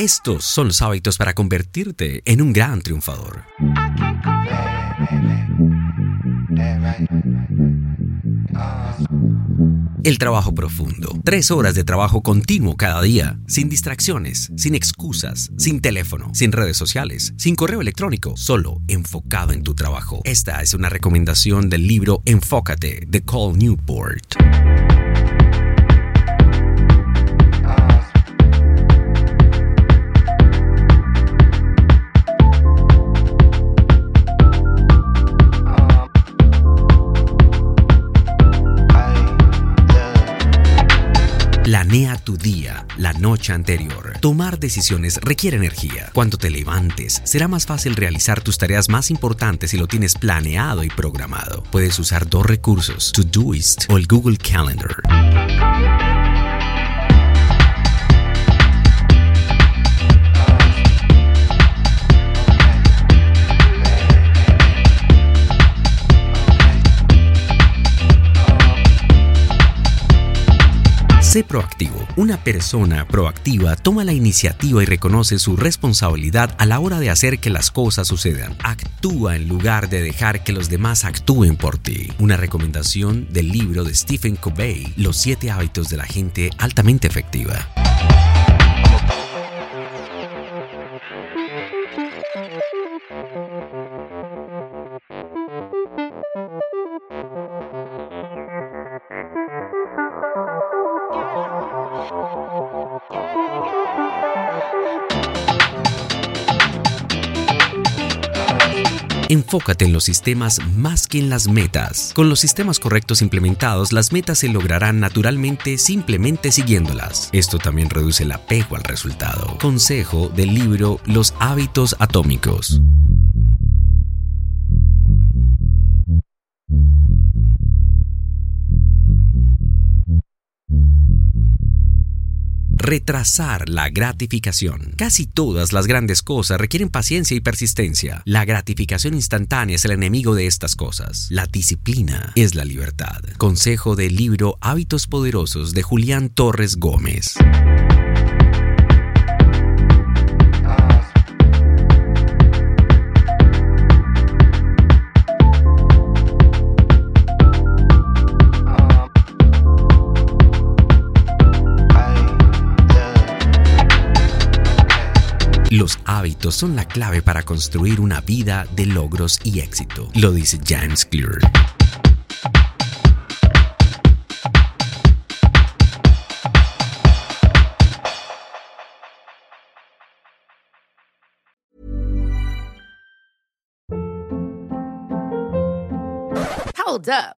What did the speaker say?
Estos son los hábitos para convertirte en un gran triunfador. El trabajo profundo. Tres horas de trabajo continuo cada día, sin distracciones, sin excusas, sin teléfono, sin redes sociales, sin correo electrónico, solo enfocado en tu trabajo. Esta es una recomendación del libro Enfócate de Cole Newport. Noche anterior. Tomar decisiones requiere energía. Cuando te levantes, será más fácil realizar tus tareas más importantes si lo tienes planeado y programado. Puedes usar dos recursos, Todoist o el Google Calendar. Sé proactivo. Una persona proactiva toma la iniciativa y reconoce su responsabilidad a la hora de hacer que las cosas sucedan. Actúa en lugar de dejar que los demás actúen por ti. Una recomendación del libro de Stephen Covey, Los siete hábitos de la gente altamente efectiva. Enfócate en los sistemas más que en las metas. Con los sistemas correctos implementados, las metas se lograrán naturalmente simplemente siguiéndolas. Esto también reduce el apego al resultado. Consejo del libro Los hábitos atómicos. Retrasar la gratificación. Casi todas las grandes cosas requieren paciencia y persistencia. La gratificación instantánea es el enemigo de estas cosas. La disciplina es la libertad. Consejo del libro Hábitos Poderosos de Julián Torres Gómez. Los hábitos son la clave para construir una vida de logros y éxito, lo dice James Clear. Hold up.